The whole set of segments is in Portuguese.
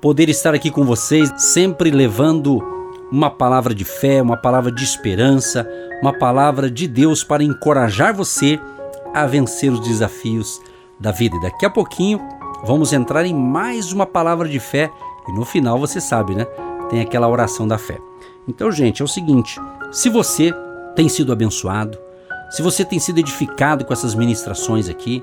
poder estar aqui com vocês, sempre levando uma palavra de fé, uma palavra de esperança, uma palavra de Deus para encorajar você a vencer os desafios da vida. E daqui a pouquinho vamos entrar em mais uma palavra de fé e no final você sabe, né? Tem aquela oração da fé. Então, gente, é o seguinte: se você tem sido abençoado, se você tem sido edificado com essas ministrações aqui,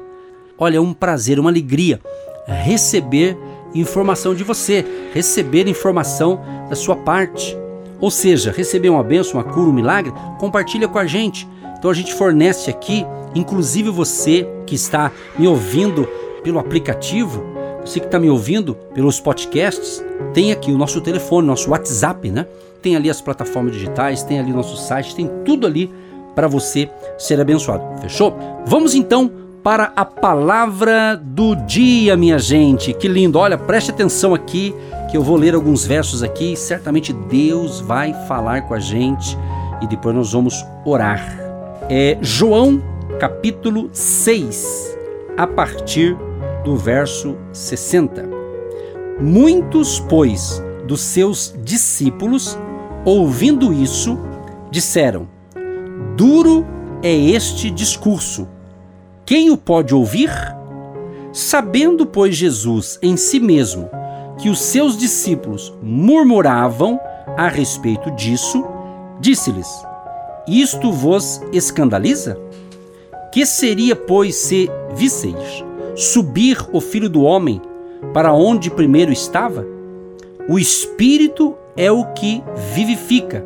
olha, é um prazer, uma alegria receber informação de você, receber informação da sua parte. Ou seja, receber uma benção, uma cura, um milagre, compartilha com a gente. Então a gente fornece aqui, inclusive você que está me ouvindo pelo aplicativo, você que está me ouvindo pelos podcasts, tem aqui o nosso telefone, nosso WhatsApp, né? Tem ali as plataformas digitais, tem ali nosso site, tem tudo ali para você ser abençoado. Fechou? Vamos então para a palavra do dia, minha gente. Que lindo! Olha, preste atenção aqui, que eu vou ler alguns versos aqui. Certamente Deus vai falar com a gente e depois nós vamos orar. É João, capítulo 6, a partir do verso 60. Muitos, pois, dos seus discípulos, ouvindo isso, disseram: Duro é este discurso quem o pode ouvir? Sabendo, pois, Jesus em si mesmo que os seus discípulos murmuravam a respeito disso, disse-lhes: Isto vos escandaliza? Que seria, pois, se visseis subir o filho do homem para onde primeiro estava? O espírito é o que vivifica,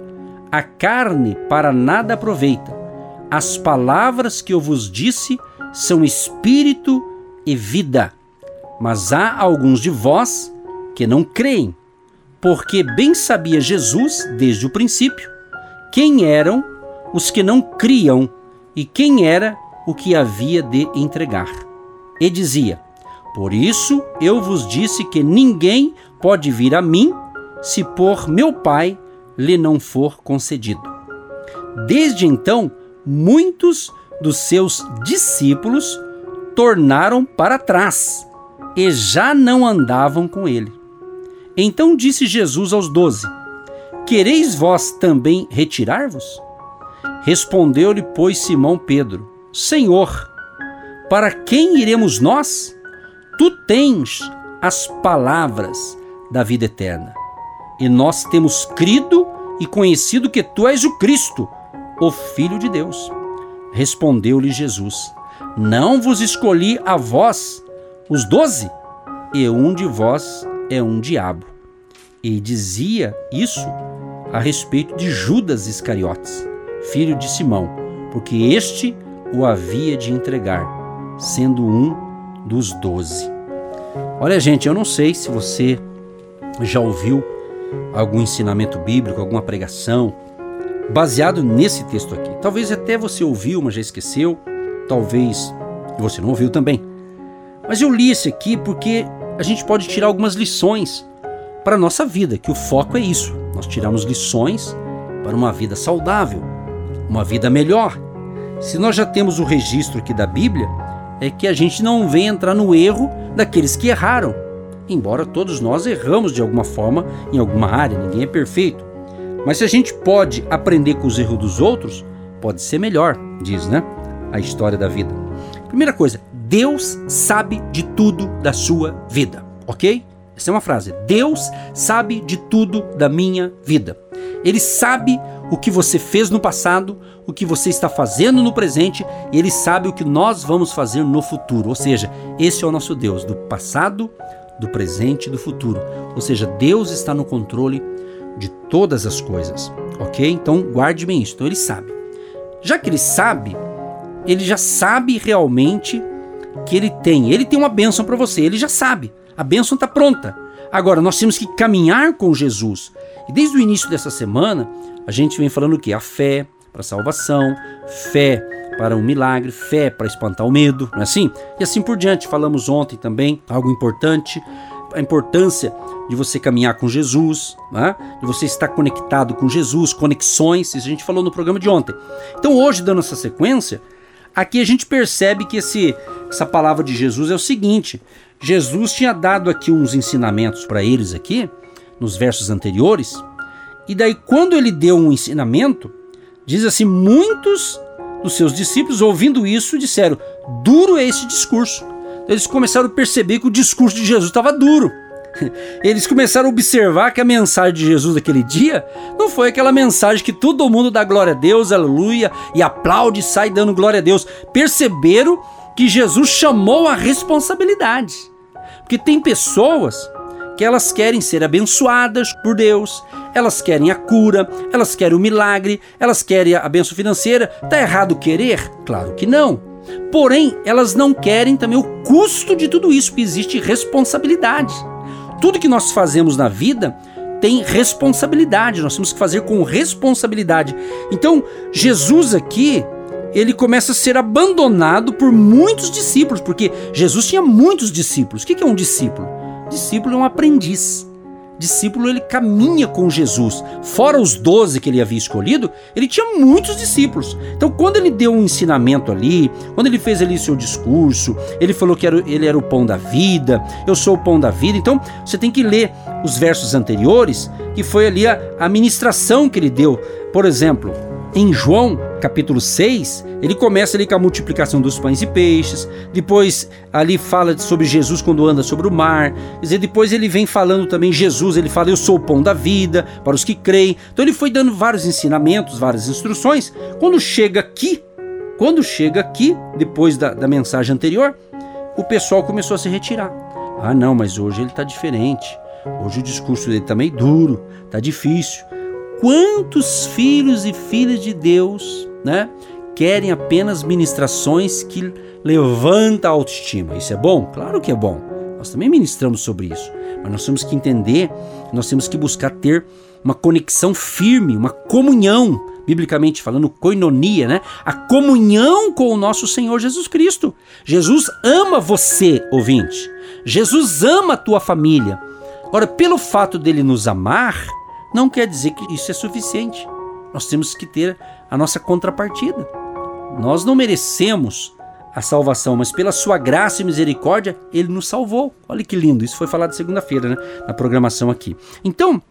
a carne para nada aproveita. As palavras que eu vos disse são espírito e vida. Mas há alguns de vós que não creem, porque bem sabia Jesus, desde o princípio, quem eram os que não criam e quem era o que havia de entregar. E dizia: Por isso eu vos disse que ninguém pode vir a mim se por meu Pai lhe não for concedido. Desde então, muitos dos seus discípulos tornaram para trás e já não andavam com ele. Então disse Jesus aos doze: Quereis vós também retirar-vos? Respondeu-lhe, pois, Simão Pedro: Senhor, para quem iremos nós? Tu tens as palavras da vida eterna. E nós temos crido e conhecido que tu és o Cristo, o Filho de Deus. Respondeu-lhe Jesus: Não vos escolhi a vós, os doze, e um de vós é um diabo. E dizia isso a respeito de Judas Iscariotes, filho de Simão, porque este o havia de entregar, sendo um dos doze. Olha, gente, eu não sei se você já ouviu algum ensinamento bíblico, alguma pregação, baseado nesse texto aqui. Talvez até você ouviu, mas já esqueceu. Talvez você não ouviu também. Mas eu li esse aqui porque a gente pode tirar algumas lições para a nossa vida, que o foco é isso. Nós tiramos lições para uma vida saudável, uma vida melhor. Se nós já temos o registro aqui da Bíblia, é que a gente não vem entrar no erro daqueles que erraram. Embora todos nós erramos de alguma forma em alguma área, ninguém é perfeito. Mas se a gente pode aprender com os erros dos outros, pode ser melhor, diz, né? A história da vida. Primeira coisa, Deus sabe de tudo da sua vida, ok? Essa é uma frase. Deus sabe de tudo da minha vida. Ele sabe o que você fez no passado, o que você está fazendo no presente, e ele sabe o que nós vamos fazer no futuro. Ou seja, esse é o nosso Deus, do passado, do presente e do futuro. Ou seja, Deus está no controle de todas as coisas, ok? Então guarde bem isso. Então ele sabe. Já que ele sabe, ele já sabe realmente que ele tem. Ele tem uma bênção para você. Ele já sabe. A bênção está pronta. Agora, nós temos que caminhar com Jesus. E desde o início dessa semana, a gente vem falando o que? A fé para salvação, fé para um milagre, fé para espantar o medo, não é assim? E assim por diante. Falamos ontem também algo importante, a importância de você caminhar com Jesus, né? de você estar conectado com Jesus, conexões, isso a gente falou no programa de ontem. Então hoje, dando essa sequência, aqui a gente percebe que esse, essa palavra de Jesus é o seguinte: Jesus tinha dado aqui uns ensinamentos para eles aqui, nos versos anteriores, e daí quando ele deu um ensinamento, diz assim, muitos dos seus discípulos ouvindo isso disseram: "Duro é esse discurso". Eles começaram a perceber que o discurso de Jesus estava duro. Eles começaram a observar que a mensagem de Jesus daquele dia não foi aquela mensagem que todo mundo dá glória a Deus, aleluia, e aplaude e sai dando glória a Deus. Perceberam que Jesus chamou a responsabilidade. Porque tem pessoas que elas querem ser abençoadas por Deus, elas querem a cura, elas querem o milagre, elas querem a benção financeira. Tá errado querer? Claro que não. Porém, elas não querem também o custo de tudo isso, porque existe responsabilidade. Tudo que nós fazemos na vida tem responsabilidade, nós temos que fazer com responsabilidade. Então, Jesus aqui, ele começa a ser abandonado por muitos discípulos, porque Jesus tinha muitos discípulos. O que é um discípulo? Discípulo é um aprendiz discípulo ele caminha com Jesus. Fora os doze que ele havia escolhido, ele tinha muitos discípulos. Então, quando ele deu um ensinamento ali, quando ele fez ali seu discurso, ele falou que era, ele era o pão da vida, eu sou o pão da vida. Então, você tem que ler os versos anteriores, que foi ali a, a ministração que ele deu. Por exemplo, em João, capítulo 6, ele começa ali com a multiplicação dos pães e peixes, depois ali fala sobre Jesus quando anda sobre o mar, quer dizer, depois ele vem falando também Jesus, ele fala eu sou o pão da vida para os que creem. Então ele foi dando vários ensinamentos, várias instruções. Quando chega aqui, quando chega aqui, depois da, da mensagem anterior, o pessoal começou a se retirar. Ah não, mas hoje ele está diferente. Hoje o discurso dele está meio duro, está difícil. Quantos filhos e filhas de Deus, né, querem apenas ministrações que levantam a autoestima? Isso é bom? Claro que é bom. Nós também ministramos sobre isso, mas nós temos que entender, nós temos que buscar ter uma conexão firme, uma comunhão, biblicamente falando, coinonia, né? A comunhão com o nosso Senhor Jesus Cristo. Jesus ama você, ouvinte. Jesus ama a tua família. Ora, pelo fato dele nos amar, não quer dizer que isso é suficiente. Nós temos que ter a nossa contrapartida. Nós não merecemos a salvação, mas pela sua graça e misericórdia, ele nos salvou. Olha que lindo, isso foi falado segunda-feira, né, na programação aqui. Então,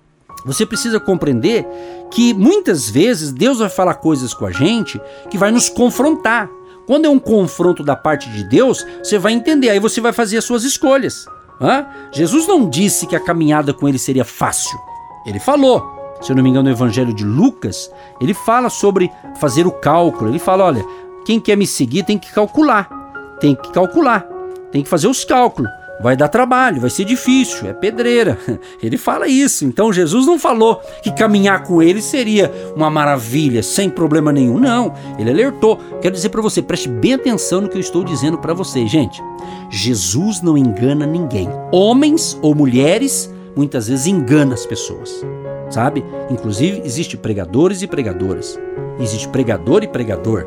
você precisa compreender que muitas vezes Deus vai falar coisas com a gente que vai nos confrontar. Quando é um confronto da parte de Deus, você vai entender, aí você vai fazer as suas escolhas. Hã? Jesus não disse que a caminhada com ele seria fácil. Ele falou, se eu não me engano, no Evangelho de Lucas, ele fala sobre fazer o cálculo. Ele fala: olha, quem quer me seguir tem que calcular, tem que calcular, tem que fazer os cálculos. Vai dar trabalho, vai ser difícil, é pedreira. Ele fala isso. Então Jesus não falou que caminhar com ele seria uma maravilha, sem problema nenhum. Não, ele alertou. Quero dizer para você, preste bem atenção no que eu estou dizendo para você, gente. Jesus não engana ninguém. Homens ou mulheres muitas vezes engana as pessoas, sabe? Inclusive, existe pregadores e pregadoras, existe pregador e pregador,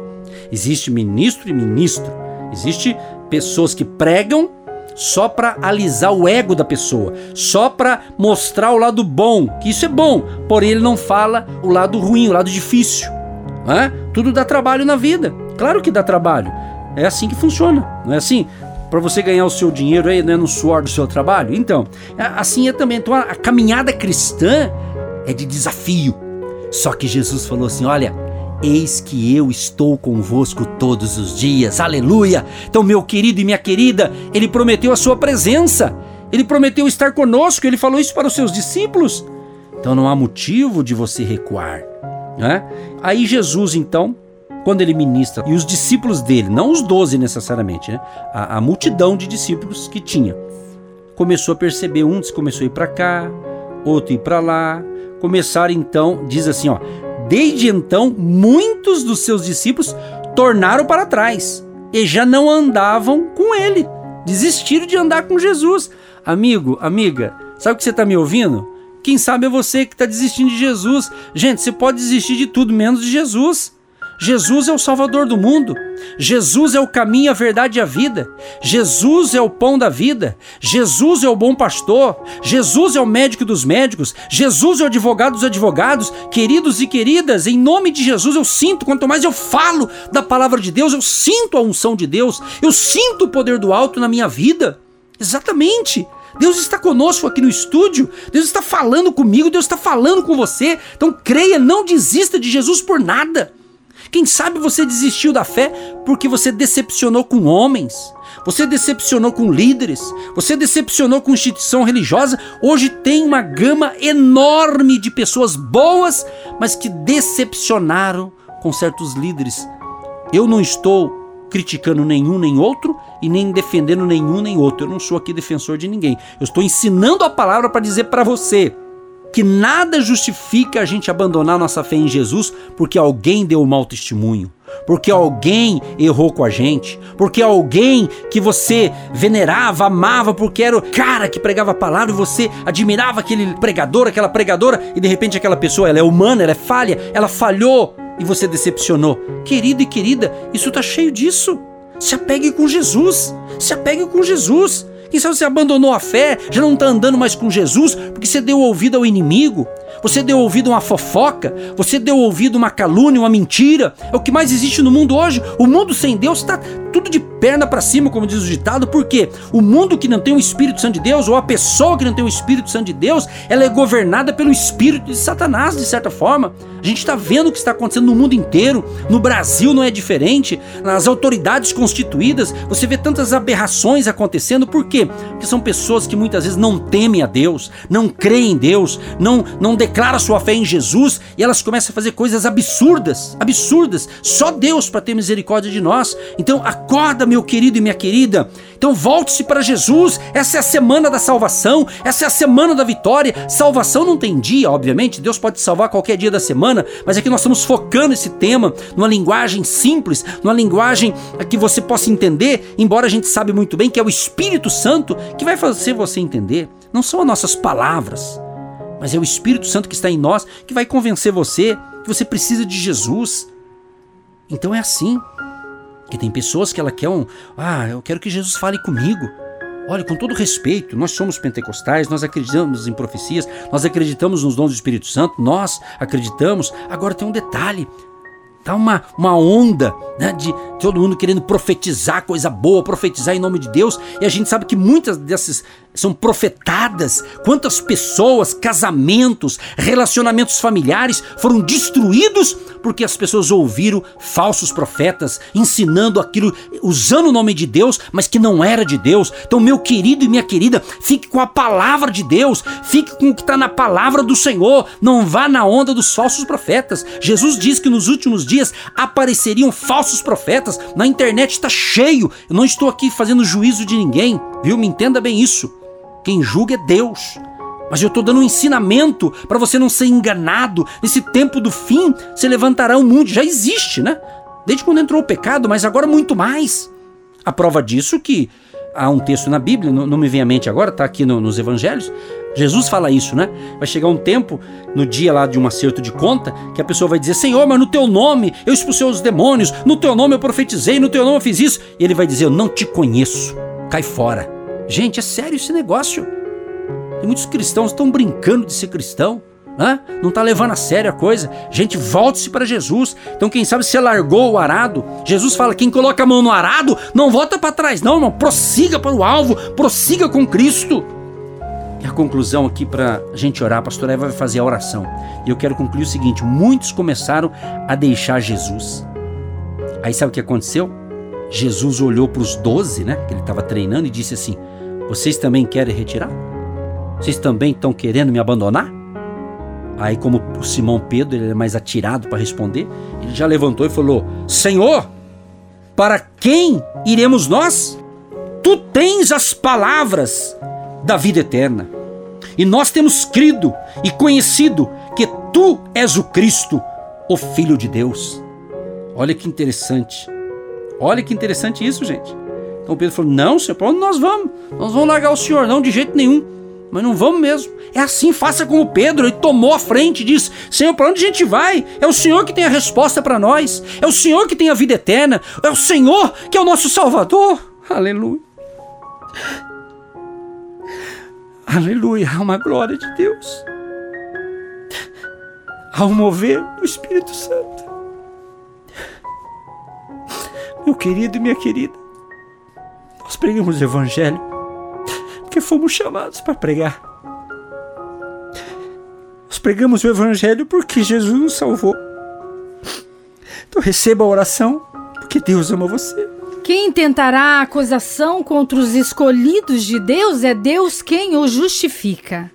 existe ministro e ministro, existe pessoas que pregam só para alisar o ego da pessoa, só para mostrar o lado bom, que isso é bom, porém ele não fala o lado ruim, o lado difícil. Né? Tudo dá trabalho na vida, claro que dá trabalho. É assim que funciona, não é assim? Para você ganhar o seu dinheiro aí, né, no suor do seu trabalho? Então, assim é também. Então, a caminhada cristã é de desafio. Só que Jesus falou assim: olha, Eis que eu estou convosco todos os dias, aleluia! Então, meu querido e minha querida, ele prometeu a sua presença, ele prometeu estar conosco, ele falou isso para os seus discípulos. Então, não há motivo de você recuar. Né? Aí, Jesus, então, quando ele ministra, e os discípulos dele, não os doze necessariamente, né? a, a multidão de discípulos que tinha, começou a perceber, um começou a ir para cá, outro ir para lá, começaram então, diz assim, ó, desde então muitos dos seus discípulos tornaram para trás e já não andavam com ele, desistiram de andar com Jesus. Amigo, amiga, Sabe o que você está me ouvindo? Quem sabe é você que está desistindo de Jesus. Gente, você pode desistir de tudo menos de Jesus. Jesus é o Salvador do mundo. Jesus é o caminho, a verdade e a vida. Jesus é o pão da vida. Jesus é o bom pastor. Jesus é o médico dos médicos. Jesus é o advogado dos advogados. Queridos e queridas, em nome de Jesus eu sinto, quanto mais eu falo da palavra de Deus, eu sinto a unção de Deus. Eu sinto o poder do alto na minha vida. Exatamente. Deus está conosco aqui no estúdio, Deus está falando comigo, Deus está falando com você. Então creia, não desista de Jesus por nada. Quem sabe você desistiu da fé porque você decepcionou com homens, você decepcionou com líderes, você decepcionou com instituição religiosa. Hoje tem uma gama enorme de pessoas boas, mas que decepcionaram com certos líderes. Eu não estou criticando nenhum nem outro e nem defendendo nenhum nem outro. Eu não sou aqui defensor de ninguém. Eu estou ensinando a palavra para dizer para você que nada justifica a gente abandonar nossa fé em Jesus porque alguém deu um mau testemunho, porque alguém errou com a gente, porque alguém que você venerava, amava, porque era o cara que pregava a palavra e você admirava aquele pregador, aquela pregadora e de repente aquela pessoa, ela é humana, ela é falha, ela falhou e você decepcionou. Querido e querida, isso tá cheio disso. Se apegue com Jesus. Se apegue com Jesus. Quem sabe você abandonou a fé, já não está andando mais com Jesus porque você deu ouvido ao inimigo, você deu ouvido a uma fofoca, você deu ouvido a uma calúnia, uma mentira. É o que mais existe no mundo hoje. O mundo sem Deus está tudo de perna para cima, como diz o ditado, porque o mundo que não tem o Espírito Santo de Deus, ou a pessoa que não tem o Espírito Santo de Deus, ela é governada pelo Espírito de Satanás, de certa forma. A gente está vendo o que está acontecendo no mundo inteiro, no Brasil não é diferente, nas autoridades constituídas, você vê tantas aberrações acontecendo, por quê? Porque são pessoas que muitas vezes não temem a Deus, não creem em Deus, não, não declaram sua fé em Jesus, e elas começam a fazer coisas absurdas, absurdas, só Deus para ter misericórdia de nós. Então acorda, meu querido e minha querida, então volte-se para Jesus. Essa é a semana da salvação, essa é a semana da vitória. Salvação não tem dia, obviamente, Deus pode salvar qualquer dia da semana, mas aqui nós estamos focando esse tema numa linguagem simples, numa linguagem que você possa entender, embora a gente sabe muito bem que é o Espírito Santo que vai fazer você entender. Não são as nossas palavras, mas é o Espírito Santo que está em nós que vai convencer você que você precisa de Jesus. Então é assim. Que tem pessoas que ela quer um. Ah, eu quero que Jesus fale comigo. Olha, com todo respeito, nós somos pentecostais, nós acreditamos em profecias, nós acreditamos nos dons do Espírito Santo, nós acreditamos. Agora tem um detalhe: Tá uma, uma onda né, de todo mundo querendo profetizar coisa boa, profetizar em nome de Deus, e a gente sabe que muitas dessas são profetadas. Quantas pessoas, casamentos, relacionamentos familiares foram destruídos porque as pessoas ouviram falsos profetas ensinando aquilo, usando o nome de Deus, mas que não era de Deus. Então, meu querido e minha querida, fique com a palavra de Deus, fique com o que está na palavra do Senhor, não vá na onda dos falsos profetas. Jesus diz que nos últimos dias apareceriam falsos profetas. Na internet está cheio. Eu não estou aqui fazendo juízo de ninguém, viu? Me entenda bem isso. Quem julga é Deus. Mas eu estou dando um ensinamento para você não ser enganado. Nesse tempo do fim, se levantará o mundo. Já existe, né? Desde quando entrou o pecado, mas agora muito mais. A prova disso que há um texto na Bíblia, não, não me vem à mente agora, está aqui no, nos evangelhos. Jesus fala isso, né? Vai chegar um tempo, no dia lá de um acerto de conta, que a pessoa vai dizer: Senhor, mas no teu nome eu expulsei os demônios, no teu nome eu profetizei, no teu nome eu fiz isso. E ele vai dizer: Eu não te conheço, cai fora. Gente, é sério esse negócio. E muitos cristãos estão brincando de ser cristão. Né? Não está levando a sério a coisa. Gente, volte-se para Jesus. Então, quem sabe você largou o arado. Jesus fala: quem coloca a mão no arado, não volta para trás, não, irmão. Prossiga para o alvo, prossiga com Cristo. E a conclusão aqui para a gente orar, a pastora Eva vai fazer a oração. E eu quero concluir o seguinte: muitos começaram a deixar Jesus. Aí sabe o que aconteceu? Jesus olhou para os doze, né? Que ele estava treinando e disse assim: Vocês também querem retirar? Vocês também estão querendo me abandonar? Aí, como o Simão Pedro ele é mais atirado para responder, ele já levantou e falou: Senhor, para quem iremos nós? Tu tens as palavras da vida eterna. E nós temos crido e conhecido que tu és o Cristo, o Filho de Deus. Olha que interessante. Olha que interessante isso, gente. Então Pedro falou: Não, Senhor, para onde nós vamos? Nós vamos largar o Senhor, não, de jeito nenhum. mas não vamos mesmo. É assim, faça como Pedro, ele tomou a frente e disse: Senhor, para onde a gente vai? É o Senhor que tem a resposta para nós, é o Senhor que tem a vida eterna, é o Senhor que é o nosso Salvador. Aleluia. Aleluia, há uma glória de Deus. Há um mover do Espírito Santo. Meu querido e minha querida, nós pregamos o Evangelho porque fomos chamados para pregar. Nós pregamos o Evangelho porque Jesus nos salvou. Então receba a oração, porque Deus ama você. Quem tentará acusação contra os escolhidos de Deus é Deus quem o justifica.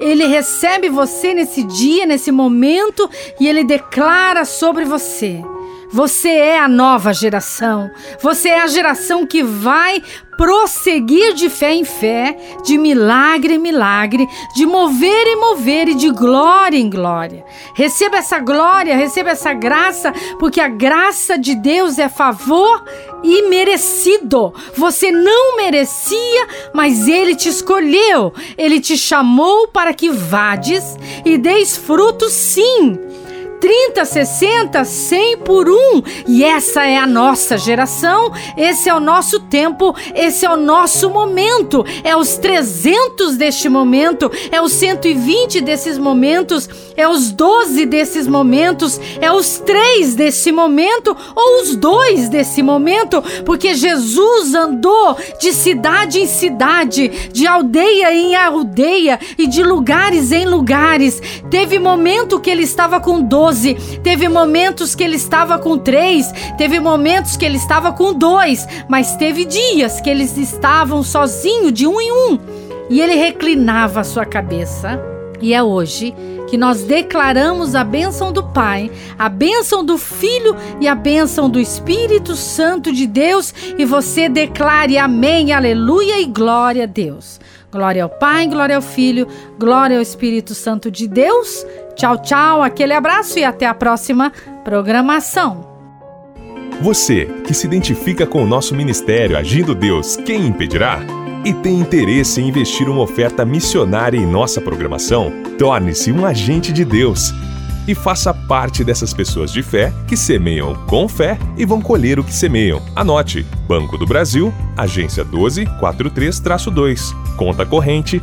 Ele recebe você nesse dia, nesse momento, e ele declara sobre você. Você é a nova geração. Você é a geração que vai prosseguir de fé em fé, de milagre em milagre, de mover em mover e de glória em glória. Receba essa glória, receba essa graça, porque a graça de Deus é favor e merecido. Você não merecia, mas ele te escolheu. Ele te chamou para que vades e deis frutos sim 30, 60, 100 por um. E essa é a nossa geração, esse é o nosso tempo, esse é o nosso momento. É os 300 deste momento, é os 120 desses momentos, é os 12 desses momentos, é os 3 desse momento ou os 2 desse momento, porque Jesus andou de cidade em cidade, de aldeia em aldeia e de lugares em lugares. Teve momento que ele estava com 12 12, teve momentos que ele estava com três, teve momentos que ele estava com dois, mas teve dias que eles estavam sozinhos, de um em um, e ele reclinava a sua cabeça. E é hoje que nós declaramos a bênção do Pai, a bênção do Filho e a bênção do Espírito Santo de Deus, e você declare amém, aleluia e glória a Deus. Glória ao Pai, glória ao Filho, glória ao Espírito Santo de Deus. Tchau, tchau, aquele abraço e até a próxima programação. Você que se identifica com o nosso ministério Agindo Deus, quem impedirá? E tem interesse em investir uma oferta missionária em nossa programação? Torne-se um agente de Deus e faça parte dessas pessoas de fé que semeiam com fé e vão colher o que semeiam. Anote: Banco do Brasil, agência 1243-2, conta corrente